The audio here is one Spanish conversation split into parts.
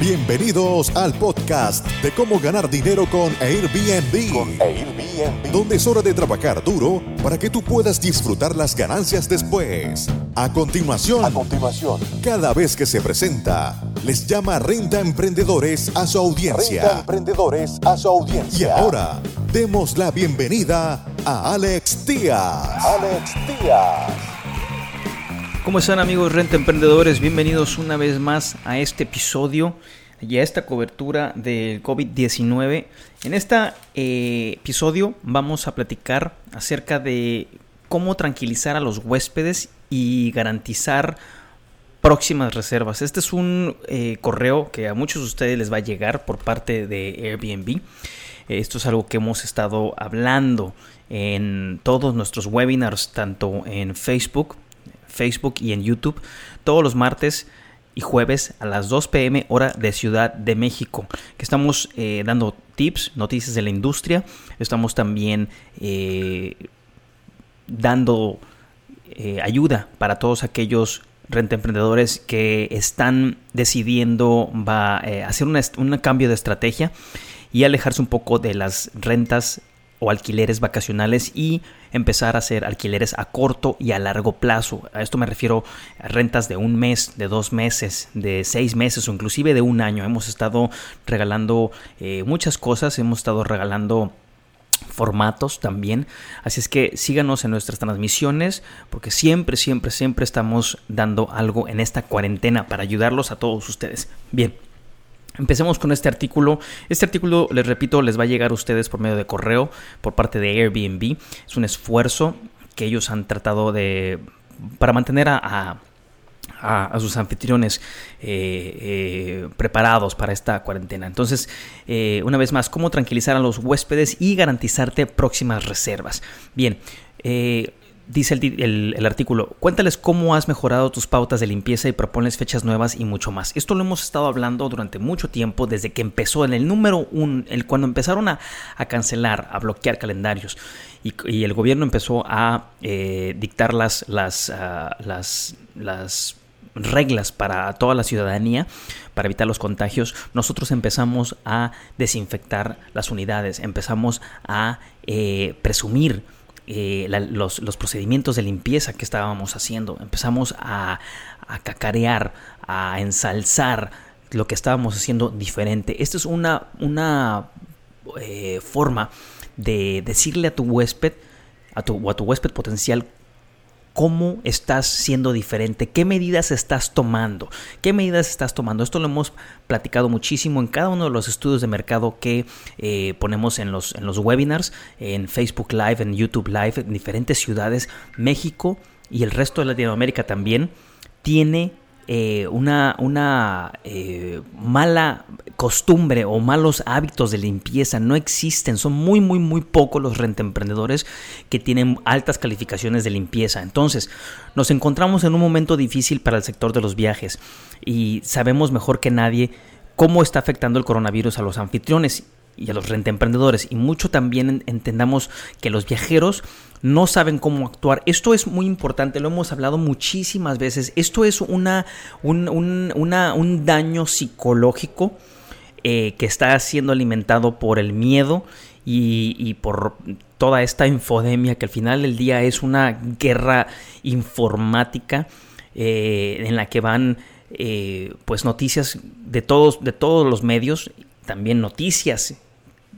Bienvenidos al podcast de cómo ganar dinero con Airbnb. Con Airbnb. Donde es hora de trabajar duro para que tú puedas disfrutar las ganancias después. A continuación, A continuación, cada vez que se presenta, les llama Renta Emprendedores a su renta audiencia. emprendedores a su Y audiencia. ahora, demos la bienvenida a Alex Díaz. Alex Díaz. ¿Cómo están amigos Renta Emprendedores? Bienvenidos una vez más a este episodio y a esta cobertura del COVID-19. En este episodio vamos a platicar acerca de cómo tranquilizar a los huéspedes y garantizar próximas reservas. Este es un eh, correo que a muchos de ustedes les va a llegar por parte de Airbnb. Esto es algo que hemos estado hablando en todos nuestros webinars, tanto en Facebook, Facebook y en YouTube, todos los martes y jueves a las 2 pm hora de Ciudad de México, que estamos eh, dando tips, noticias de la industria, estamos también eh, dando eh, ayuda para todos aquellos renta emprendedores que están decidiendo hacer un cambio de estrategia y alejarse un poco de las rentas o alquileres vacacionales y empezar a hacer alquileres a corto y a largo plazo. A esto me refiero a rentas de un mes, de dos meses, de seis meses o inclusive de un año. Hemos estado regalando eh, muchas cosas, hemos estado regalando formatos también. Así es que síganos en nuestras transmisiones porque siempre, siempre, siempre estamos dando algo en esta cuarentena para ayudarlos a todos ustedes. Bien. Empecemos con este artículo. Este artículo, les repito, les va a llegar a ustedes por medio de correo por parte de Airbnb. Es un esfuerzo que ellos han tratado de para mantener a, a- sus anfitriones eh, eh, preparados para esta cuarentena. Entonces, eh, una vez más, cómo tranquilizar a los huéspedes y garantizarte próximas reservas. Bien, eh, dice el, el- el artículo, cuéntales cómo has mejorado tus pautas de limpieza y proponles fechas nuevas y mucho más. Esto lo hemos estado hablando durante mucho tiempo, desde que empezó en el número uno, el, cuando empezaron a, a cancelar, a bloquear calendarios y, el gobierno empezó a eh, dictar las, las, las, las reglas para toda la ciudadanía para evitar los contagios, nosotros empezamos a desinfectar las unidades, empezamos a eh, presumir eh, la- los, los procedimientos de limpieza que estábamos haciendo, empezamos a, cacarear, a ensalzar lo que estábamos haciendo diferente. Esta es una, una eh, forma de decirle a tu huésped a tu, o a tu huésped potencial cómo estás siendo diferente, qué medidas estás tomando, qué medidas estás tomando. Esto lo hemos platicado muchísimo en cada uno de los estudios de mercado que eh, ponemos en los, en los webinars, en Facebook Live, en YouTube Live, en diferentes ciudades. México y el resto de Latinoamérica también tiene eh, una, una eh, mala costumbre o malos hábitos de limpieza no existen. Son muy, muy, muy pocos los rentemprendedores que tienen altas calificaciones de limpieza. Entonces, nos encontramos en un momento difícil para el sector de los viajes y sabemos mejor que nadie cómo está afectando el coronavirus a los anfitriones y a los rentemprendedores. Y mucho también entendamos que los viajeros no saben cómo actuar. Esto es muy importante, lo hemos hablado muchísimas veces. Esto es una, un, un- un daño psicológico eh, que está siendo alimentado por el miedo y, y por toda esta infodemia que al final del día es una guerra informática eh, en la que van eh, pues noticias de todos, de todos los medios, también noticias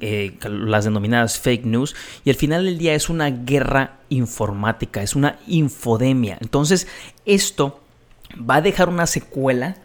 eh, las denominadas fake news, y al final del día es una guerra informática, es una infodemia. Entonces, esto va a dejar una secuela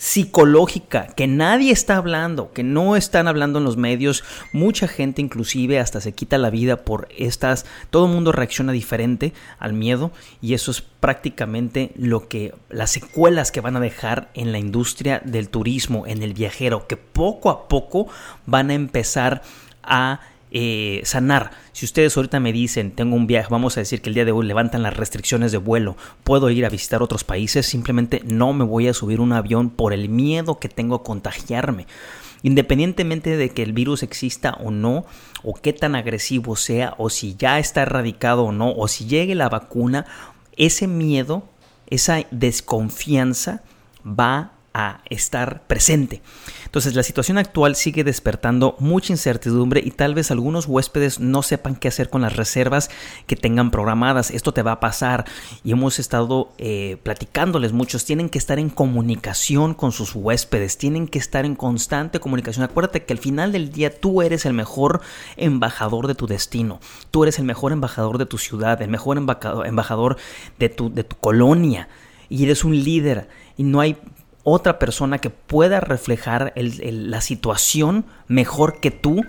psicológica que nadie está hablando, que no están hablando en los medios, mucha gente inclusive hasta se quita la vida por estas, todo el mundo reacciona diferente al miedo y eso es prácticamente lo que las secuelas que van a dejar en la industria del turismo, en el viajero, que poco a poco van a empezar a eh, sanar. Si ustedes ahorita me dicen, tengo un viaje, vamos a decir que el día de hoy levantan las restricciones de vuelo, puedo ir a visitar otros países, simplemente no me voy a subir un avión por el miedo que tengo a contagiarme. Independientemente de que el virus exista o no, o qué tan agresivo sea, o si ya está erradicado o no, o si llegue la vacuna, ese miedo, esa desconfianza va a estar presente. Entonces la situación actual sigue despertando mucha incertidumbre y tal vez algunos huéspedes no sepan qué hacer con las reservas que tengan programadas. Esto te va a pasar y hemos estado eh, platicándoles muchos. Tienen que estar en comunicación con sus huéspedes, tienen que estar en constante comunicación. Acuérdate que al final del día tú eres el mejor embajador de tu destino, tú eres el mejor embajador de tu ciudad, el mejor embajador de tu, de tu colonia y eres un líder y no hay otra persona que pueda reflejar la situación mejor que tú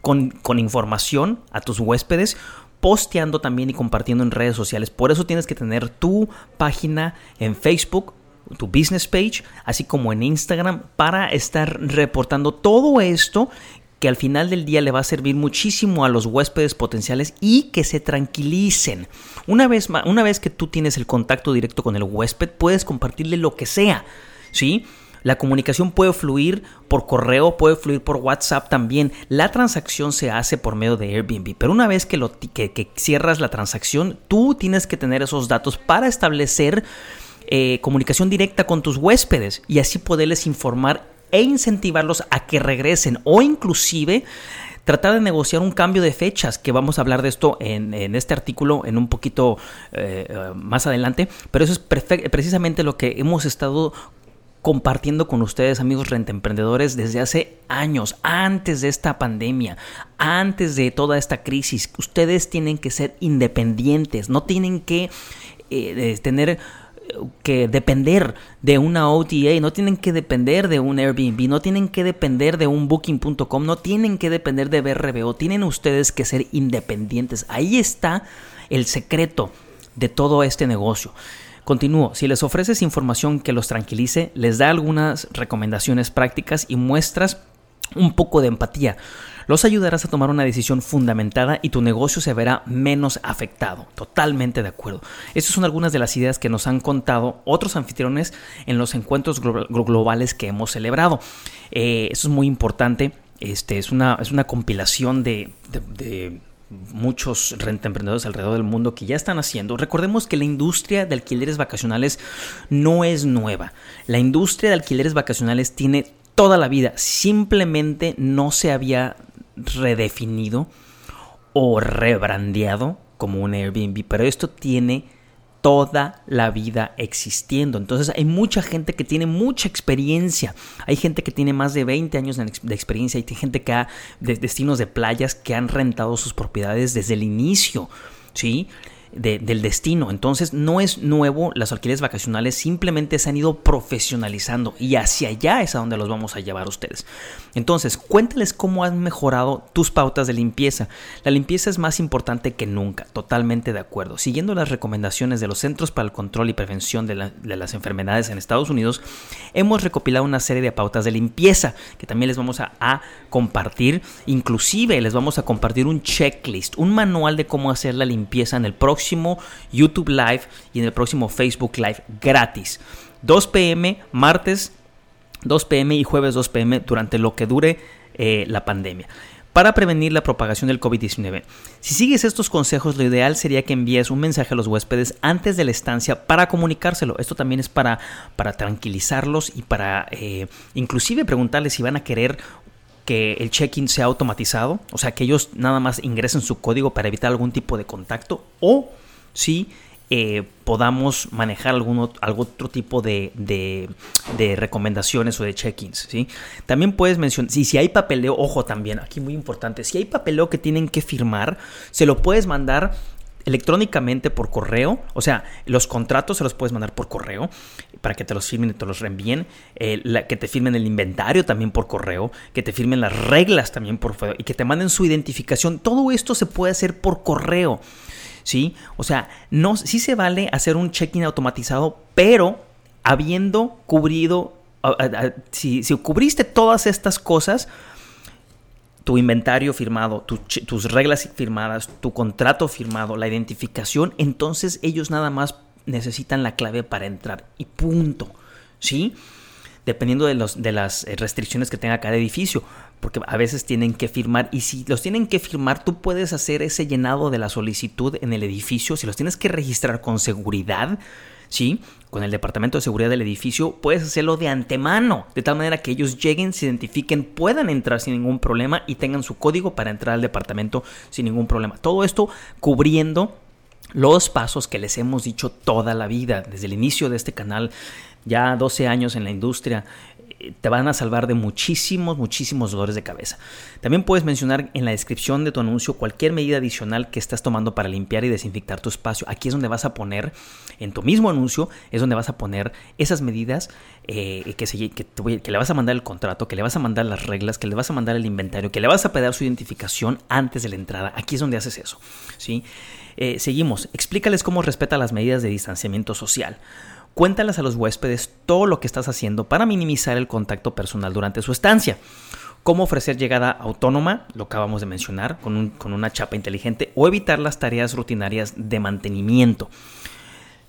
con, con información a tus huéspedes posteando también y compartiendo en redes sociales. Por eso tienes que tener tu página en Facebook, tu business page, así como en Instagram, para estar reportando todo esto que al final del día le va a servir muchísimo a los huéspedes potenciales y que se tranquilicen. Una vez, una vez que tú tienes el contacto directo con el huésped, puedes compartirle lo que sea ¿sí? La comunicación puede fluir por correo, puede fluir por WhatsApp también. La transacción se hace por medio de Airbnb, pero una vez que, lo, que, cierras la transacción, tú tienes que tener esos datos para establecer eh, comunicación directa con tus huéspedes y así poderles informar e incentivarlos a que regresen o inclusive tratar de negociar un cambio de fechas, que vamos a hablar de esto en, este artículo en un poquito eh, más adelante, pero eso es precisamente lo que hemos estado compartiendo con ustedes, amigos rentemprendedores, desde hace años, antes de esta pandemia, antes de toda esta crisis. Ustedes tienen que ser independientes, no tienen que eh, tener eh, que depender de una OTA, no tienen que depender de un Airbnb, no tienen que depender de un booking.com, no tienen que depender de BRBO, tienen ustedes que ser independientes. Ahí está el secreto de todo este negocio. Continúo, si les ofreces información que los tranquilice, les da algunas recomendaciones prácticas y muestras un poco de empatía. Los ayudarás a tomar una decisión fundamentada y tu negocio se verá menos afectado. Totalmente de acuerdo. Estas son algunas de las ideas que nos han contado otros anfitriones en los encuentros globales que hemos celebrado. Eh, eso es muy importante. Este, es, una, es una compilación de muchos rentemprendedores alrededor del mundo que ya están haciendo. Recordemos que la industria de alquileres vacacionales no es nueva. La industria de alquileres vacacionales tiene toda la vida. Simplemente no se había redefinido o rebrandeado como un Airbnb. Pero esto tiene toda la vida existiendo. Entonces hay mucha gente que tiene mucha experiencia. Hay gente que tiene más de 20 años de experiencia. Hay gente que ha de destinos de playas que han rentado sus propiedades desde el inicio. ¿Sí? Del destino. Entonces no es nuevo, las alquileres vacacionales simplemente se han ido profesionalizando y hacia allá es a donde los vamos a llevar ustedes. Entonces cuéntales cómo han mejorado tus pautas de limpieza. La limpieza es más importante que nunca, totalmente de acuerdo. Siguiendo las recomendaciones de los Centros para el Control y Prevención de, las Enfermedades en Estados Unidos, hemos recopilado una serie de pautas de limpieza que también les vamos a, a compartir. Inclusive les vamos a compartir un checklist, un manual de cómo hacer la limpieza en el próximo YouTube Live y en el próximo Facebook Live gratis. 2 pm martes 2 pm y jueves 2 pm durante lo que dure eh, la pandemia para prevenir la propagación del COVID-19. Si sigues estos consejos, lo ideal sería que envíes un mensaje a los huéspedes antes de la estancia para comunicárselo. Esto también es para, para tranquilizarlos y para eh, inclusive preguntarles si van a querer que el check-in sea automatizado, o sea, que ellos nada más ingresen su código para evitar algún tipo de contacto, o si eh, podamos manejar algún, otro tipo de, de, recomendaciones o de check-ins. ¿sí? También puedes mencionar, si, si hay papeleo, ojo también, aquí muy importante, si hay papeleo que tienen que firmar, se lo puedes mandar electrónicamente por correo, o sea, los contratos se los puedes mandar por correo para que te los firmen y te los reenvíen, eh, que te firmen el inventario también por correo, que te firmen las reglas también por correo y que te manden su identificación. Todo esto se puede hacer por correo, ¿sí? O sea, no, sí se vale hacer un check-in automatizado, pero habiendo cubrido, si, si cubriste todas estas cosas, tu inventario firmado, tus reglas firmadas, tu contrato firmado, la identificación, entonces ellos nada más necesitan la clave para entrar y punto. ¿Sí? Dependiendo de, los, de las eh, restricciones que tenga cada edificio, porque a veces tienen que firmar y si los tienen que firmar, tú puedes hacer ese llenado de la solicitud en el edificio, si los tienes que registrar con seguridad, ¿sí? Con el departamento de seguridad del edificio puedes hacerlo de antemano, de tal manera que ellos lleguen, se identifiquen, puedan entrar sin ningún problema y tengan su código para entrar al departamento sin ningún problema. Todo esto cubriendo los pasos que les hemos dicho toda la vida, desde el inicio de este canal, ya 12 años en la industria, te van a salvar de muchísimos, muchísimos dolores de cabeza. También puedes mencionar en la descripción de tu anuncio cualquier medida adicional que estás tomando para limpiar y desinfectar tu espacio. Aquí es donde vas a poner, en tu mismo anuncio, es donde vas a poner esas medidas eh, que, que, le vas a mandar el contrato, que le vas a mandar las reglas, que le vas a mandar el inventario, que le vas a pedir su identificación antes de la entrada. Aquí es donde haces eso. ¿sí? Eh, seguimos. Explícales cómo respeta las medidas de distanciamiento social. Cuéntales a los huéspedes todo lo que estás haciendo para minimizar el contacto personal durante su estancia. Cómo ofrecer llegada autónoma, lo acabamos de mencionar, con, con una chapa inteligente, o evitar las tareas rutinarias de mantenimiento.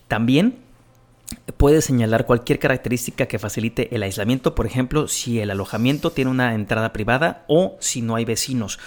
También puedes señalar cualquier característica que facilite el aislamiento, por ejemplo, si el alojamiento tiene una entrada privada o si no hay vecinos.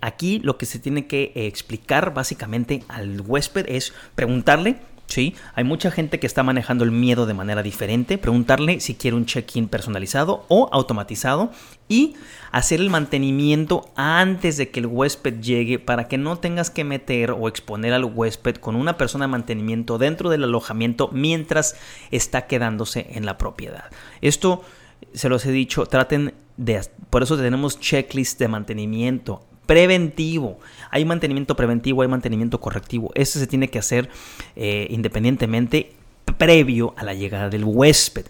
Aquí lo que se tiene que explicar básicamente al huésped es preguntarle ¿sí? Hay mucha gente que está manejando el miedo de manera diferente, preguntarle si quiere un check-in personalizado o automatizado y hacer el mantenimiento antes de que el huésped llegue para que no tengas que meter o exponer al huésped con una persona de mantenimiento dentro del alojamiento mientras está quedándose en la propiedad. Esto se los he dicho, traten de, por eso tenemos checklist de mantenimiento preventivo. Hay mantenimiento preventivo, hay mantenimiento correctivo. Ese se tiene que hacer eh, independientemente previo a la llegada del huésped.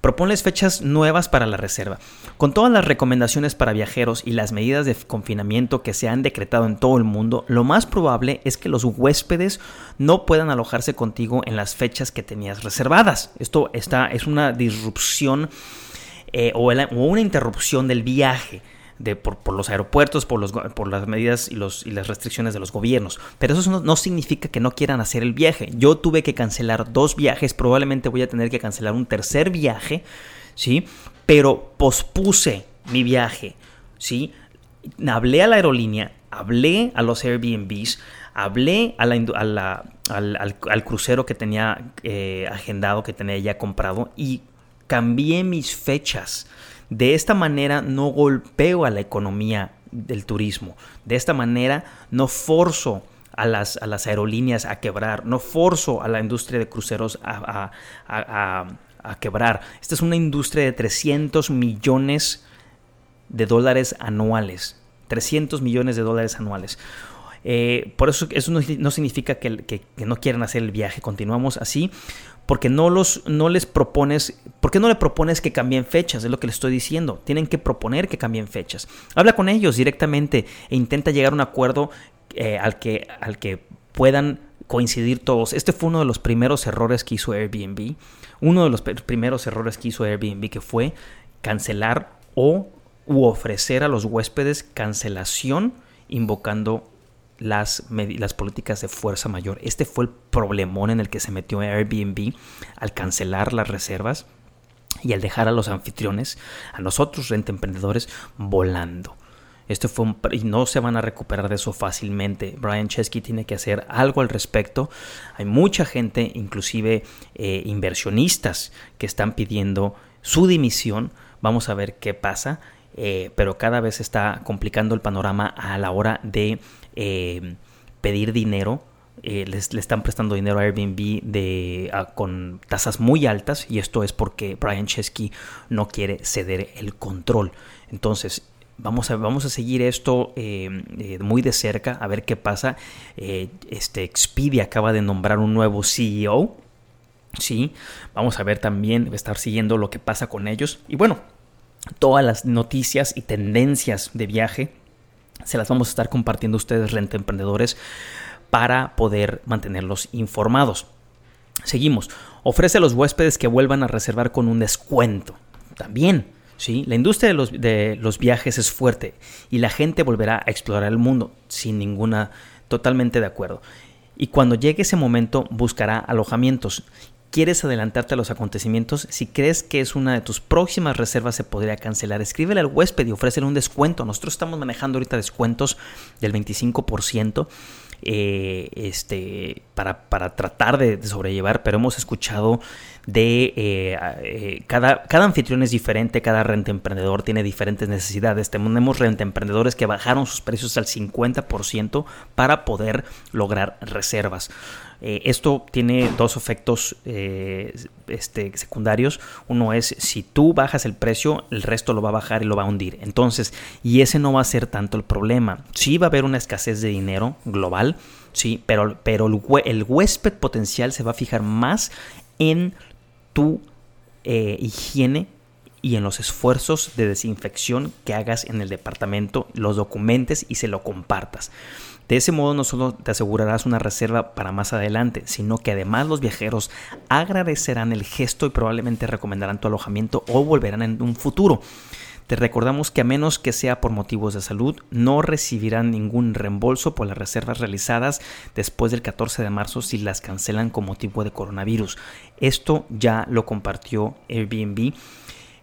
Proponles fechas nuevas para la reserva. Con todas las recomendaciones para viajeros y las medidas de confinamiento que se han decretado en todo el mundo, lo más probable es que los huéspedes no puedan alojarse contigo en las fechas que tenías reservadas. Esto está, es una disrupción eh, o una interrupción del viaje por, los aeropuertos, por, los, por las medidas y, los, y las restricciones de los gobiernos. Pero eso no, significa que no quieran hacer el viaje. Yo tuve que cancelar dos viajes, probablemente voy a tener que cancelar un tercer viaje, ¿sí? Pero pospuse mi viaje, ¿sí? Hablé a la aerolínea, hablé a los Airbnbs, hablé a la, al, crucero que tenía eh, agendado, que tenía ya comprado y cambié mis fechas. De esta manera no golpeo a la economía del turismo. De esta manera no forzo a las, a las aerolíneas a quebrar, no forzo a la industria de cruceros a, quebrar. Esta es una industria de 300 millones de dólares anuales. 300 millones de dólares anuales. Eh, por eso eso no, significa que, que, no quieran hacer el viaje. Continuamos así porque no, los, no les propones, ¿por qué no le propones que cambien fechas? Es lo que les estoy diciendo. Tienen que proponer que cambien fechas. Habla con ellos directamente e intenta llegar a un acuerdo eh, al, que, al que puedan coincidir todos. Este fue uno de los primeros errores que hizo Airbnb. Uno de los primeros errores que hizo Airbnb que fue cancelar o u ofrecer a los huéspedes cancelación invocando las, políticas de fuerza mayor. Este fue el problemón en el que se metió Airbnb al cancelar las reservas y al dejar a los anfitriones, a nosotros renta emprendedores, volando. Esto fue y no se van a recuperar de eso fácilmente. Brian Chesky tiene que hacer algo al respecto. Hay mucha gente, inclusive eh, inversionistas, que están pidiendo su dimisión. Vamos a ver qué pasa. Eh, pero cada vez está complicando el panorama a la hora de eh, pedir dinero. Eh, le están prestando dinero a Airbnb de, con tasas muy altas y esto es porque Brian Chesky no quiere ceder el control. Entonces, Vamos a, vamos a, seguir esto muy de cerca, a ver qué pasa. este Expedia acaba de nombrar un nuevo CEO. Sí, vamos a ver también, estar siguiendo lo que pasa con ellos. Y bueno, todas las noticias y tendencias de viaje se las vamos a estar compartiendo ustedes, renta emprendedores, para poder mantenerlos informados. Seguimos. Ofrece a los huéspedes que vuelvan a reservar con un descuento. También, ¿sí? La industria de los, de los viajes es fuerte y la gente volverá a explorar el mundo sin ninguna, totalmente de acuerdo. Y cuando llegue ese momento buscará alojamientos quieres adelantarte a los acontecimientos, si crees que es una de tus próximas reservas se podría cancelar, escríbele al huésped y ofrécele un descuento. Nosotros estamos manejando ahorita descuentos del 25% eh, este, para, para, tratar de, sobrellevar, pero hemos escuchado de eh, eh, cada, cada anfitrión es diferente, cada renta emprendedor tiene diferentes necesidades. Tenemos renta emprendedores que bajaron sus precios al 50% para poder lograr reservas. Eh, esto tiene dos efectos este, secundarios. Uno es si tú bajas el precio, el resto lo va a bajar y lo va a hundir. Entonces, y ese no va a ser tanto el problema. Sí va a haber una escasez de dinero global, sí, pero, pero el, huésped potencial se va a fijar más en tu eh, higiene y en los esfuerzos de desinfección que hagas en el departamento, los documentes y se lo compartas. De ese modo no solo te asegurarás una reserva para más adelante, sino que además los viajeros agradecerán el gesto y probablemente recomendarán tu alojamiento o volverán en un futuro. Te recordamos que a menos que sea por motivos de salud, no recibirán ningún reembolso por las reservas realizadas después del 14 de marzo si las cancelan con motivo de coronavirus. Esto ya lo compartió Airbnb.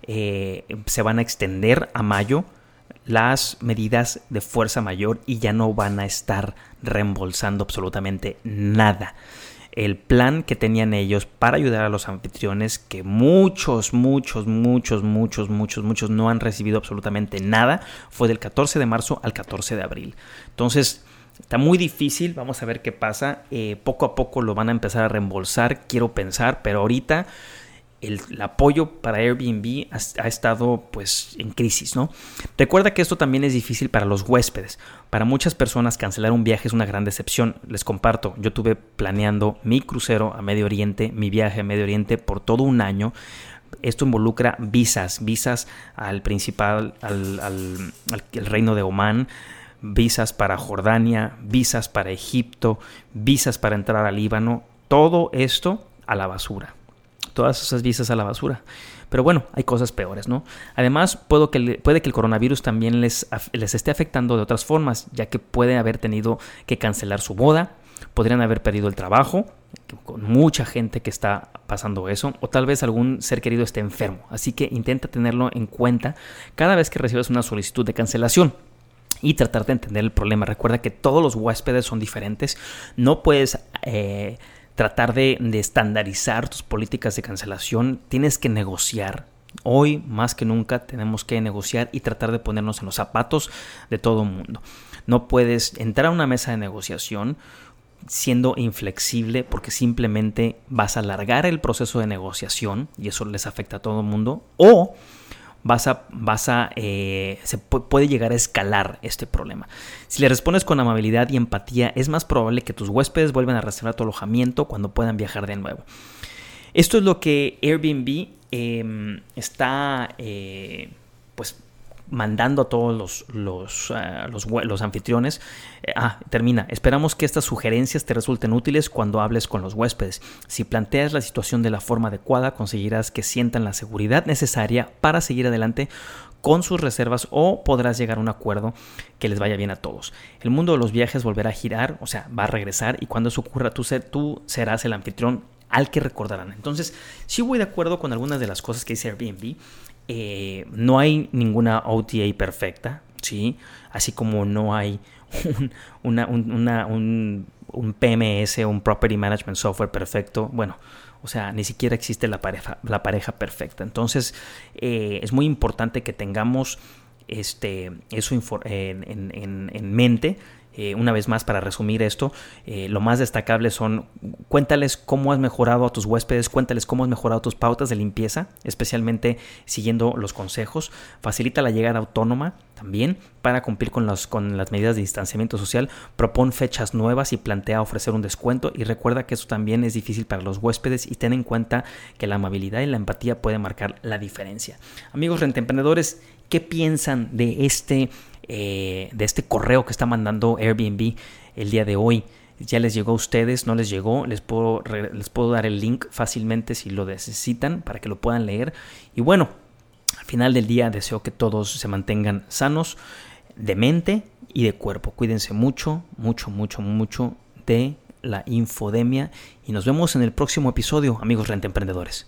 Eh, se van a extender a mayo las medidas de fuerza mayor y ya no van a estar reembolsando absolutamente nada. El plan que tenían ellos para ayudar a los anfitriones, que muchos, muchos, muchos, muchos, muchos, muchos no han recibido absolutamente nada, fue del 14 de marzo al 14 de abril. Entonces, Está muy difícil, vamos a ver qué pasa. Eh, poco a poco lo van a empezar a reembolsar, quiero pensar, pero ahorita el, apoyo para Airbnb ha, estado pues en crisis, ¿no? Recuerda que esto también es difícil para los huéspedes. Para muchas personas cancelar un viaje es una gran decepción. Les comparto, yo tuve planeando mi crucero a Medio Oriente, mi viaje a Medio Oriente por todo un año. Esto involucra visas, visas al principal, al, reino de Omán, visas para Jordania, visas para Egipto, visas para entrar al Líbano. Todo esto a la basura todas esas visas a la basura. Pero bueno, hay cosas peores, ¿no? Además, puede que el coronavirus también les, les esté afectando de otras formas, ya que puede haber tenido que cancelar su boda, podrían haber perdido el trabajo, con mucha gente que está pasando eso, o tal vez algún ser querido esté enfermo. Así que intenta tenerlo en cuenta cada vez que recibas una solicitud de cancelación y tratar de entender el problema. Recuerda que todos los huéspedes son diferentes. No puedes eh, tratar de, estandarizar tus políticas de cancelación, tienes que negociar. Hoy más que nunca tenemos que negociar y tratar de ponernos en los zapatos de todo el mundo. No puedes entrar a una mesa de negociación siendo inflexible porque simplemente vas a alargar el proceso de negociación y eso les afecta a todo el mundo o vas a, vas a, eh, se puede llegar a escalar este problema. Si le respondes con amabilidad y empatía, es más probable que tus huéspedes vuelvan a reservar tu alojamiento cuando puedan viajar de nuevo. Esto es lo que Airbnb em, está, eh, pues, mandando a todos los, los, ah, los, anfitriones. Eh, ah, termina. Esperamos que estas sugerencias te resulten útiles cuando hables con los huéspedes. Si planteas la situación de la forma adecuada, conseguirás que sientan la seguridad necesaria para seguir adelante con sus reservas o podrás llegar a un acuerdo que les vaya bien a todos. El mundo de los viajes volverá a girar, o sea, va a regresar y cuando eso ocurra tú, tú serás el anfitrión al que recordarán. Entonces, sí voy de acuerdo con algunas de las cosas que dice Airbnb. Eh, no hay ninguna OTA perfecta, ¿sí? Así como no hay un, un, PMS, un Property Management Software perfecto. Bueno, o sea, ni siquiera existe la pareja, la pareja perfecta. Entonces, eh, es muy importante que tengamos este, eso en mente eh, una vez más, para resumir esto, eh, lo más destacable son cuéntales cómo has mejorado a tus huéspedes, cuéntales cómo has mejorado tus pautas de limpieza, especialmente siguiendo los consejos. Facilita la llegada autónoma también para cumplir con, con las medidas de distanciamiento social. Propon fechas nuevas y plantea ofrecer un descuento. Y recuerda que eso también es difícil para los huéspedes y ten en cuenta que la amabilidad y la empatía pueden marcar la diferencia. Amigos rentemprendedores, ¿qué piensan de este eh, de este correo que está mandando Airbnb el día de hoy. Ya les llegó a ustedes, no les llegó, les puedo, les puedo dar el link fácilmente si lo necesitan para que lo puedan leer. Y bueno, al final del día deseo que todos se mantengan sanos de mente y de cuerpo. Cuídense mucho, mucho, mucho, mucho de la infodemia y nos vemos en el próximo episodio, amigos renta emprendedores.